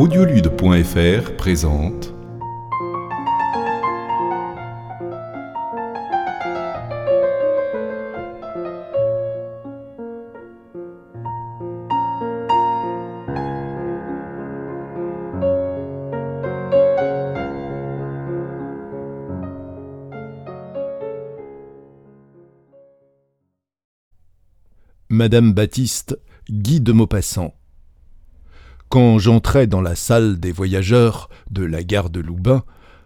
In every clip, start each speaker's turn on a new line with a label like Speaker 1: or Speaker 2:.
Speaker 1: Audiolude.fr présente Madame Baptiste, Guy de Maupassant. Quand j'entrai dans la salle des voyageurs de la gare de Loubain,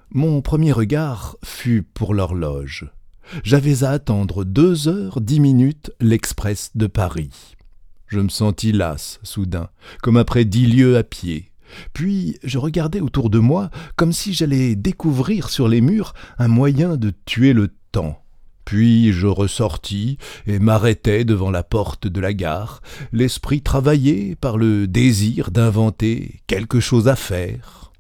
Speaker 1: mon premier regard fut pour l'horloge. J'avais à attendre deux heures dix minutes l'express de Paris. Je me sentis las, soudain, comme après dix lieues à pied. Puis je regardais autour de moi comme si j'allais découvrir sur les murs un moyen de tuer le temps. Puis je ressortis et m'arrêtai devant la porte de la gare, l'esprit travaillé par le désir d'inventer quelque chose à faire.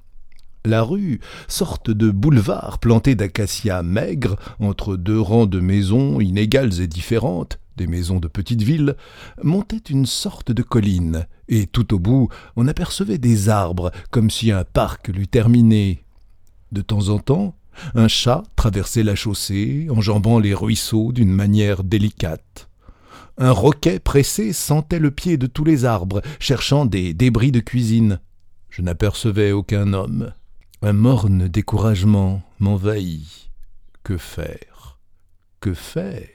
Speaker 1: La rue, sorte de boulevard planté d'acacias maigres entre deux rangs de maisons inégales et différentes, des maisons de petites villes, montait une sorte de colline, et tout au bout on apercevait des arbres comme si un parc l'eût terminé. De temps en temps, un chat traversait la chaussée, enjambant les ruisseaux d'une manière délicate. Un roquet pressé sentait le pied de tous les arbres, cherchant des débris de cuisine. Je n'apercevais aucun homme. Un morne découragement m'envahit. Que faire? Que faire?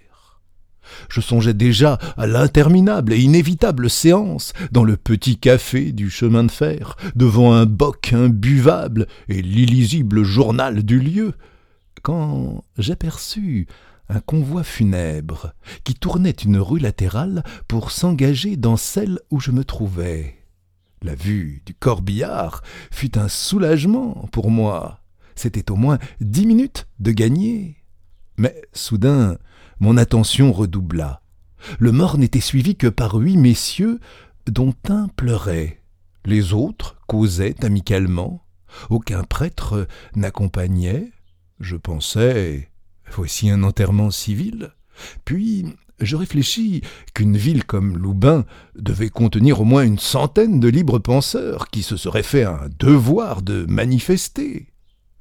Speaker 1: Je songeais déjà à l'interminable et inévitable séance dans le petit café du chemin de fer, devant un boc imbuvable et l'illisible journal du lieu, quand j'aperçus un convoi funèbre qui tournait une rue latérale pour s'engager dans celle où je me trouvais. La vue du corbillard fut un soulagement pour moi. C'était au moins dix minutes de gagner. Mais soudain, mon attention redoubla. Le mort n'était suivi que par huit messieurs, dont un pleurait. Les autres causaient amicalement. Aucun prêtre n'accompagnait. Je pensais voici un enterrement civil. Puis je réfléchis qu'une ville comme Loubain devait contenir au moins une centaine de libres penseurs qui se seraient fait un devoir de manifester.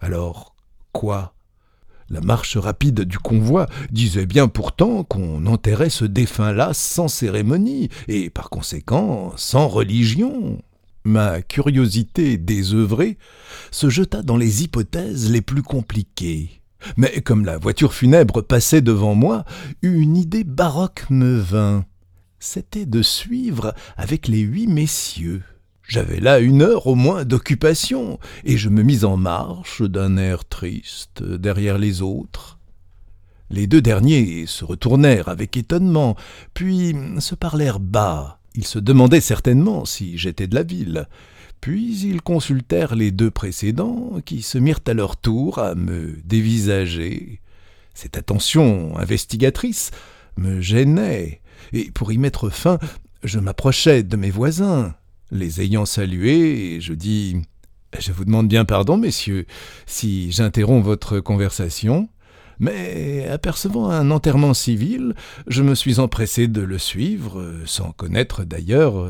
Speaker 1: Alors, quoi? La marche rapide du convoi disait bien pourtant qu'on enterrait ce défunt-là sans cérémonie, et par conséquent sans religion. Ma curiosité désœuvrée se jeta dans les hypothèses les plus compliquées. Mais comme la voiture funèbre passait devant moi, une idée baroque me vint. C'était de suivre avec les huit messieurs. J'avais là une heure au moins d'occupation, et je me mis en marche d'un air triste derrière les autres. Les deux derniers se retournèrent avec étonnement, puis se parlèrent bas. Ils se demandaient certainement si j'étais de la ville. Puis ils consultèrent les deux précédents, qui se mirent à leur tour à me dévisager. Cette attention investigatrice me gênait, et pour y mettre fin, je m'approchai de mes voisins. Les ayant salués, je dis Je vous demande bien pardon, messieurs, si j'interromps votre conversation, mais apercevant un enterrement civil, je me suis empressé de le suivre, sans connaître d'ailleurs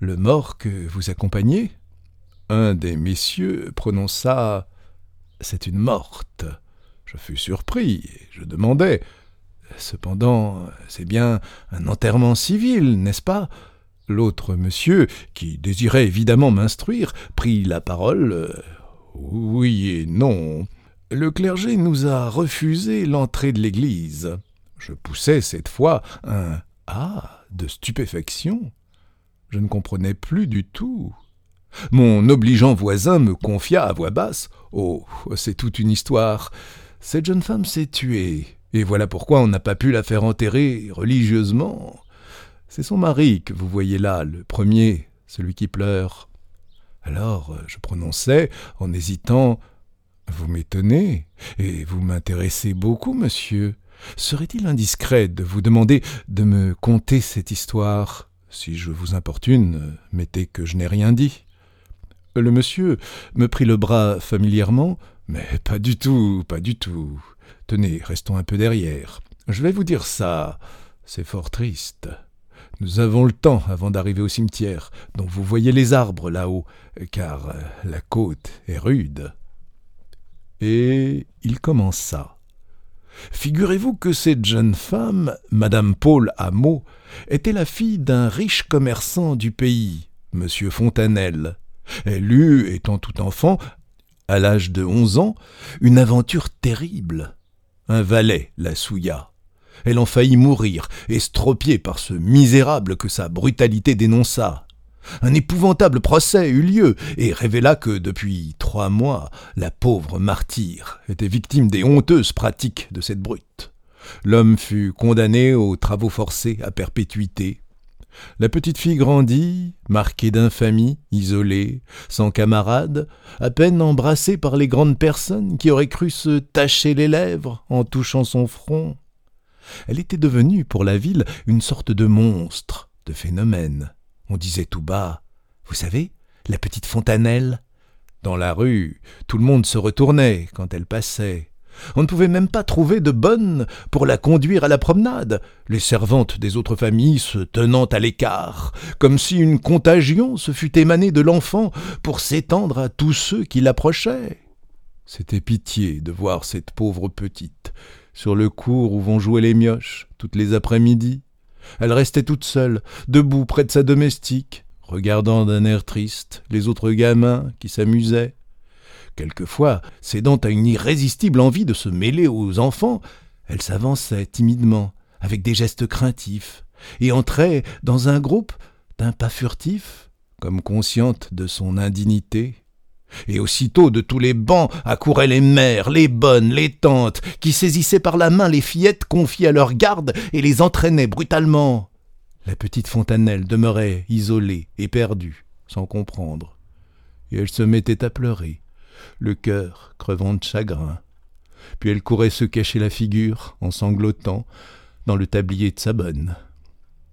Speaker 1: le mort que vous accompagnez. Un des messieurs prononça C'est une morte. Je fus surpris, et je demandai Cependant, c'est bien un enterrement civil, n'est-ce pas? L'autre monsieur, qui désirait évidemment m'instruire, prit la parole. Oui et non. Le clergé nous a refusé l'entrée de l'église. Je poussai cette fois un Ah de stupéfaction. Je ne comprenais plus du tout. Mon obligeant voisin me confia à voix basse. Oh, c'est toute une histoire. Cette jeune femme s'est tuée. Et voilà pourquoi on n'a pas pu la faire enterrer religieusement. C'est son mari que vous voyez là, le premier, celui qui pleure. Alors je prononçai, en hésitant, Vous m'étonnez, et vous m'intéressez beaucoup, monsieur. Serait-il indiscret de vous demander de me conter cette histoire? Si je vous importune, mettez que je n'ai rien dit. Le monsieur me prit le bras familièrement, mais pas du tout, pas du tout. Tenez, restons un peu derrière. Je vais vous dire ça. C'est fort triste. Nous avons le temps avant d'arriver au cimetière, dont vous voyez les arbres là-haut, car euh, la côte est rude. Et il commença. Figurez-vous que cette jeune femme, Madame Paul Hameau, était la fille d'un riche commerçant du pays, Monsieur Fontanelle. Elle eut, étant tout enfant, à l'âge de onze ans, une aventure terrible. Un valet la souilla. Elle en faillit mourir, estropiée par ce misérable que sa brutalité dénonça. Un épouvantable procès eut lieu et révéla que depuis trois mois, la pauvre martyre était victime des honteuses pratiques de cette brute. L'homme fut condamné aux travaux forcés à perpétuité, la petite fille grandit, marquée d'infamie, isolée, sans camarades, à peine embrassée par les grandes personnes qui auraient cru se tacher les lèvres en touchant son front. Elle était devenue, pour la ville, une sorte de monstre, de phénomène. On disait tout bas Vous savez, la petite fontanelle? Dans la rue, tout le monde se retournait quand elle passait. On ne pouvait même pas trouver de bonne pour la conduire à la promenade, les servantes des autres familles se tenant à l'écart, comme si une contagion se fût émanée de l'enfant pour s'étendre à tous ceux qui l'approchaient. C'était pitié de voir cette pauvre petite, sur le cours où vont jouer les mioches, toutes les après-midi. Elle restait toute seule, debout près de sa domestique, regardant d'un air triste les autres gamins qui s'amusaient. Quelquefois, cédant à une irrésistible envie de se mêler aux enfants, elle s'avançait timidement, avec des gestes craintifs, et entrait dans un groupe d'un pas furtif, comme consciente de son indignité. Et aussitôt de tous les bancs accouraient les mères, les bonnes, les tantes, qui saisissaient par la main les fillettes confiées à leur garde et les entraînaient brutalement. La petite Fontanelle demeurait isolée et perdue, sans comprendre, et elle se mettait à pleurer, le cœur crevant de chagrin. Puis elle courait se cacher la figure, en sanglotant, dans le tablier de sa bonne.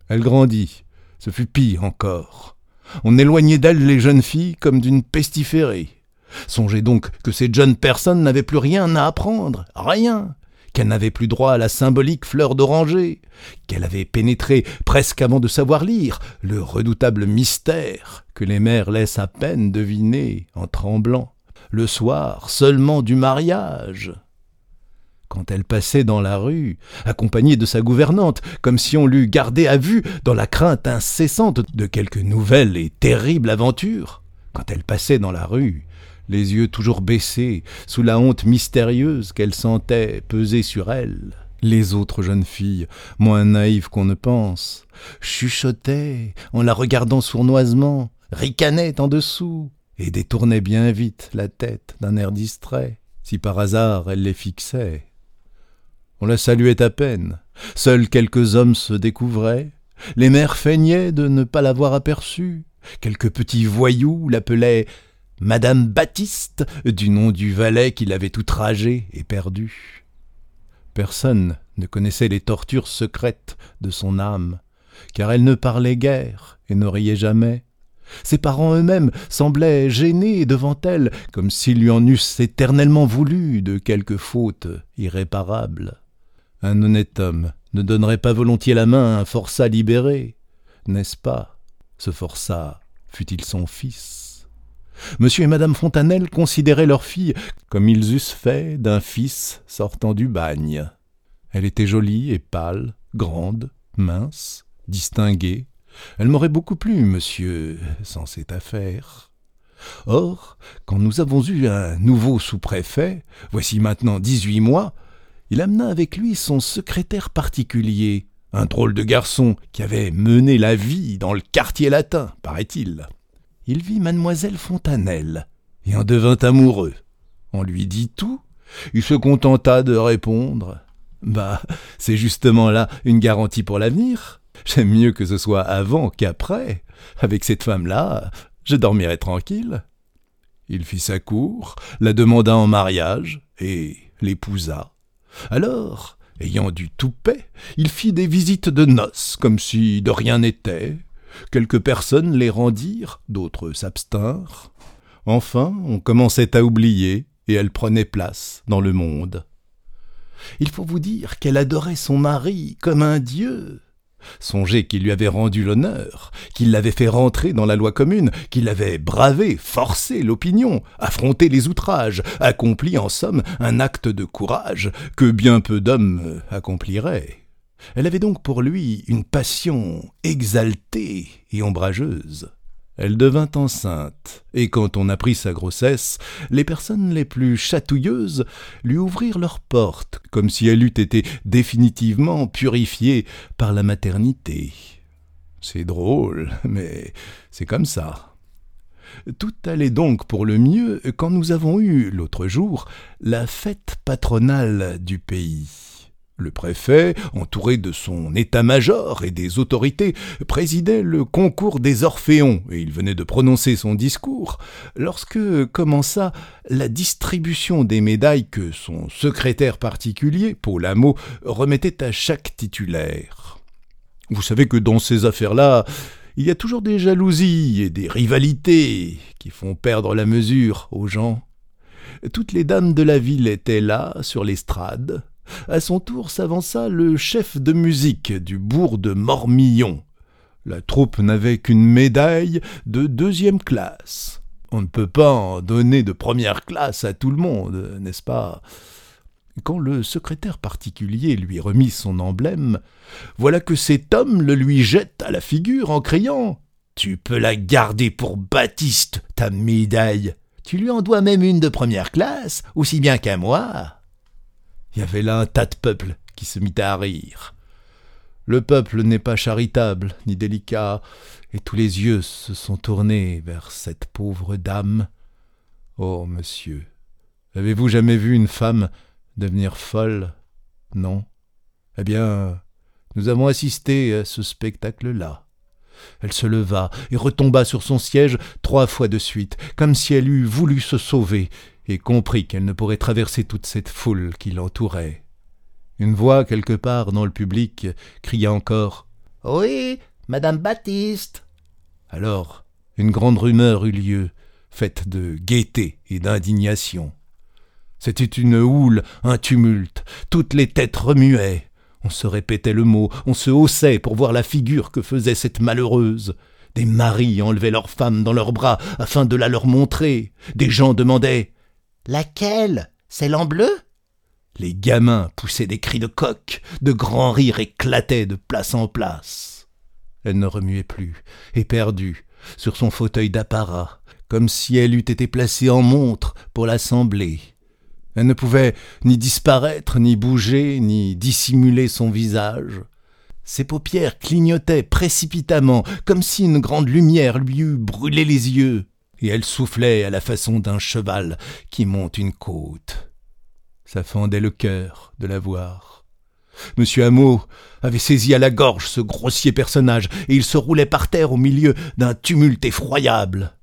Speaker 1: Elle grandit, ce fut pire encore. On éloignait d'elle les jeunes filles comme d'une pestiférée. Songez donc que ces jeunes personnes n'avaient plus rien à apprendre, rien, qu'elles n'avaient plus droit à la symbolique fleur d'oranger, qu'elle avait pénétré presque avant de savoir lire le redoutable mystère que les mères laissent à peine deviner en tremblant le soir seulement du mariage. Quand elle passait dans la rue, accompagnée de sa gouvernante, comme si on l'eût gardée à vue dans la crainte incessante de quelque nouvelle et terrible aventure, quand elle passait dans la rue, les yeux toujours baissés, sous la honte mystérieuse qu'elle sentait peser sur elle, les autres jeunes filles, moins naïves qu'on ne pense, chuchotaient en la regardant sournoisement, ricanaient en dessous, et détournait bien vite la tête d'un air distrait, si par hasard elle les fixait. On la saluait à peine, seuls quelques hommes se découvraient, les mères feignaient de ne pas l'avoir aperçue, quelques petits voyous l'appelaient Madame Baptiste, du nom du valet qui l'avait outragée et perdue. Personne ne connaissait les tortures secrètes de son âme, car elle ne parlait guère et ne riait jamais. Ses parents eux-mêmes semblaient gênés devant elle, comme s'ils lui en eussent éternellement voulu de quelque faute irréparable. Un honnête homme ne donnerait pas volontiers la main à un forçat libéré, n'est-ce pas? Ce forçat fut-il son fils? Monsieur et Madame Fontanelle considéraient leur fille comme ils eussent fait d'un fils sortant du bagne. Elle était jolie et pâle, grande, mince, distinguée, elle m'aurait beaucoup plu, monsieur, sans cette affaire. Or, quand nous avons eu un nouveau sous-préfet, voici maintenant dix-huit mois, il amena avec lui son secrétaire particulier, un drôle de garçon qui avait mené la vie dans le quartier latin, paraît-il. Il vit mademoiselle Fontanelle et en devint amoureux. On lui dit tout, il se contenta de répondre Bah, c'est justement là une garantie pour l'avenir. J'aime mieux que ce soit avant qu'après. Avec cette femme-là, je dormirai tranquille. Il fit sa cour, la demanda en mariage, et l'épousa. Alors, ayant du toupet, il fit des visites de noces, comme si de rien n'était. Quelques personnes les rendirent, d'autres s'abstinrent. Enfin, on commençait à oublier, et elle prenait place dans le monde. Il faut vous dire qu'elle adorait son mari comme un dieu. Songez qu'il lui avait rendu l'honneur, qu'il l'avait fait rentrer dans la loi commune, qu'il avait bravé, forcé l'opinion, affronté les outrages, accompli en somme un acte de courage que bien peu d'hommes accompliraient. Elle avait donc pour lui une passion exaltée et ombrageuse. Elle devint enceinte, et quand on apprit sa grossesse, les personnes les plus chatouilleuses lui ouvrirent leurs portes, comme si elle eût été définitivement purifiée par la maternité. C'est drôle, mais c'est comme ça. Tout allait donc pour le mieux quand nous avons eu, l'autre jour, la fête patronale du pays. Le préfet, entouré de son état-major et des autorités, présidait le concours des Orphéons, et il venait de prononcer son discours, lorsque commença la distribution des médailles que son secrétaire particulier, Paul Hameau, remettait à chaque titulaire. Vous savez que dans ces affaires-là, il y a toujours des jalousies et des rivalités qui font perdre la mesure aux gens. Toutes les dames de la ville étaient là, sur l'estrade, à son tour s'avança le chef de musique du bourg de Mormillon. La troupe n'avait qu'une médaille de deuxième classe. On ne peut pas en donner de première classe à tout le monde, n'est-ce pas? Quand le secrétaire particulier lui remit son emblème, voilà que cet homme le lui jette à la figure en criant Tu peux la garder pour Baptiste, ta médaille. Tu lui en dois même une de première classe, aussi bien qu'à moi. Il y avait là un tas de peuple qui se mit à rire. Le peuple n'est pas charitable ni délicat, et tous les yeux se sont tournés vers cette pauvre dame. Oh, monsieur, avez-vous jamais vu une femme devenir folle? Non Eh bien, nous avons assisté à ce spectacle-là. Elle se leva et retomba sur son siège trois fois de suite, comme si elle eût voulu se sauver, et comprit qu'elle ne pourrait traverser toute cette foule qui l'entourait. Une voix quelque part dans le public cria encore Oui, Madame Baptiste. Alors, une grande rumeur eut lieu, faite de gaieté et d'indignation. C'était une houle, un tumulte, toutes les têtes remuaient. On se répétait le mot, on se haussait pour voir la figure que faisait cette malheureuse. Des maris enlevaient leurs femmes dans leurs bras afin de la leur montrer. Des gens demandaient Laquelle? C'est bleu? Les gamins poussaient des cris de coq, de grands rires éclataient de place en place. Elle ne remuait plus, éperdue, sur son fauteuil d'apparat, comme si elle eût été placée en montre pour l'assembler. Elle ne pouvait ni disparaître, ni bouger, ni dissimuler son visage. Ses paupières clignotaient précipitamment, comme si une grande lumière lui eût brûlé les yeux et elle soufflait à la façon d'un cheval qui monte une côte. Ça fendait le cœur de la voir. Monsieur Hameau avait saisi à la gorge ce grossier personnage, et il se roulait par terre au milieu d'un tumulte effroyable.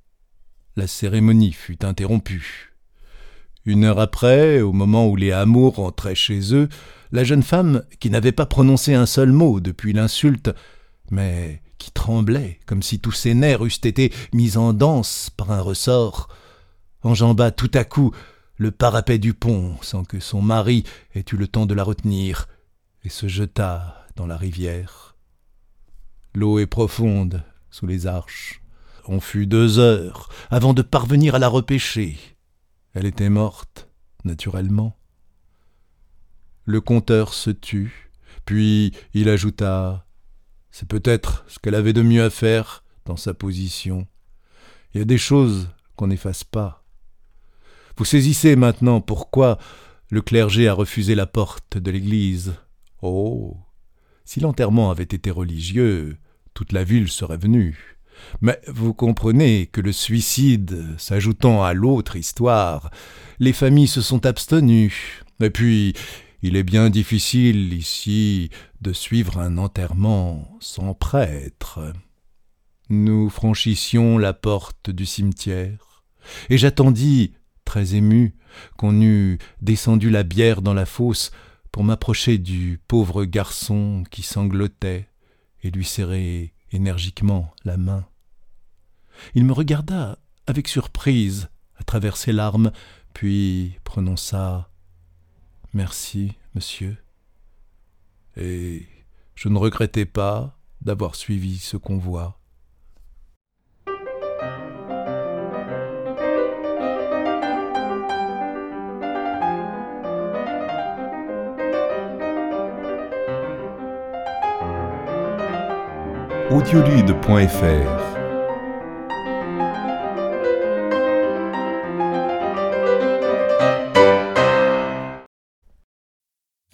Speaker 1: La cérémonie fut interrompue. Une heure après, au moment où les Hameaux rentraient chez eux, La jeune femme, qui n'avait pas prononcé un seul mot depuis l'insulte, mais qui tremblait comme si tous ses nerfs eussent été mis en danse par un ressort, enjamba tout à coup le parapet du pont sans que son mari ait eu le temps de la retenir, et se jeta dans la rivière. L'eau est profonde sous les arches. On fut deux heures avant de parvenir à la repêcher. Elle était morte, naturellement. Le conteur se tut, puis il ajouta C'est peut-être ce qu'elle avait de mieux à faire dans sa position. Il y a des choses qu'on n'efface pas. Vous saisissez maintenant pourquoi le clergé a refusé la porte de l'église. Oh. Si l'enterrement avait été religieux, toute la ville serait venue. Mais vous comprenez que le suicide s'ajoutant à l'autre histoire, les familles se sont abstenues. Et puis, il est bien difficile ici de suivre un enterrement sans prêtre. Nous franchissions la porte du cimetière, et j'attendis, très ému, qu'on eût descendu la bière dans la fosse pour m'approcher du pauvre garçon qui sanglotait et lui serrer énergiquement la main. Il me regarda avec surprise à travers ses larmes, puis prononça Merci, monsieur. Et je ne regrettais pas d'avoir suivi ce convoi.